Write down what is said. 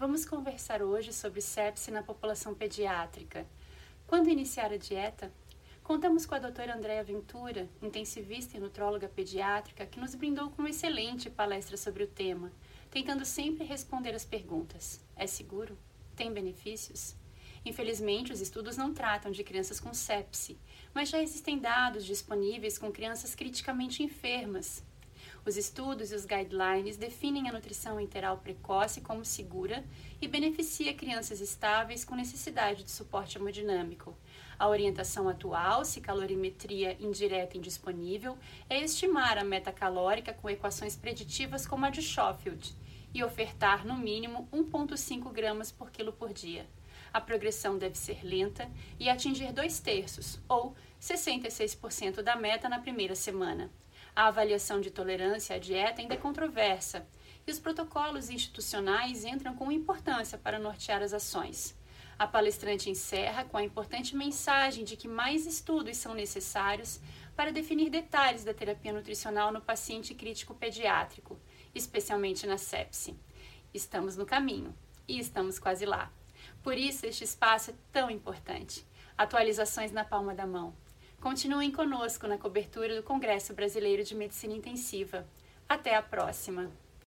Vamos conversar hoje sobre sepse na população pediátrica. Quando iniciar a dieta? Contamos com a doutora Andréa Ventura, intensivista e nutróloga pediátrica, que nos brindou com uma excelente palestra sobre o tema, tentando sempre responder as perguntas: é seguro? Tem benefícios? Infelizmente, os estudos não tratam de crianças com sepse, mas já existem dados disponíveis com crianças criticamente enfermas, os estudos e os guidelines definem a nutrição enteral precoce como segura e beneficia crianças estáveis com necessidade de suporte hemodinâmico. A orientação atual, se calorimetria indireta indisponível, é estimar a meta calórica com equações preditivas como a de Schofield e ofertar no mínimo 1,5 gramas por quilo por dia. A progressão deve ser lenta e atingir dois terços, ou 66% da meta na primeira semana. A avaliação de tolerância à dieta ainda é controversa e os protocolos institucionais entram com importância para nortear as ações. A palestrante encerra com a importante mensagem de que mais estudos são necessários para definir detalhes da terapia nutricional no paciente crítico pediátrico, especialmente na sepse. Estamos no caminho e estamos quase lá. Por isso, este espaço é tão importante. Atualizações na palma da mão. Continuem conosco na cobertura do Congresso Brasileiro de Medicina Intensiva. Até a próxima!